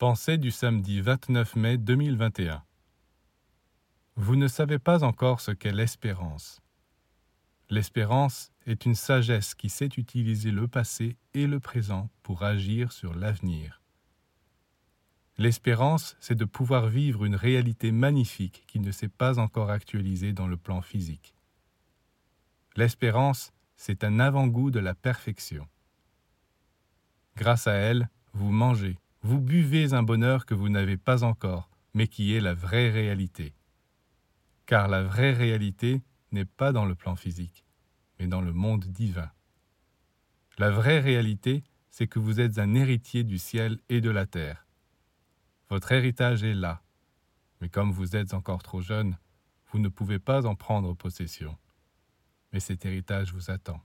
Pensée du samedi 29 mai 2021 Vous ne savez pas encore ce qu'est l'espérance. L'espérance est une sagesse qui sait utiliser le passé et le présent pour agir sur l'avenir. L'espérance, c'est de pouvoir vivre une réalité magnifique qui ne s'est pas encore actualisée dans le plan physique. L'espérance, c'est un avant-goût de la perfection. Grâce à elle, vous mangez, vous buvez un bonheur que vous n'avez pas encore, mais qui est la vraie réalité. Car la vraie réalité n'est pas dans le plan physique, mais dans le monde divin. La vraie réalité, c'est que vous êtes un héritier du ciel et de la terre. Votre héritage est là, mais comme vous êtes encore trop jeune, vous ne pouvez pas en prendre possession. Mais cet héritage vous attend.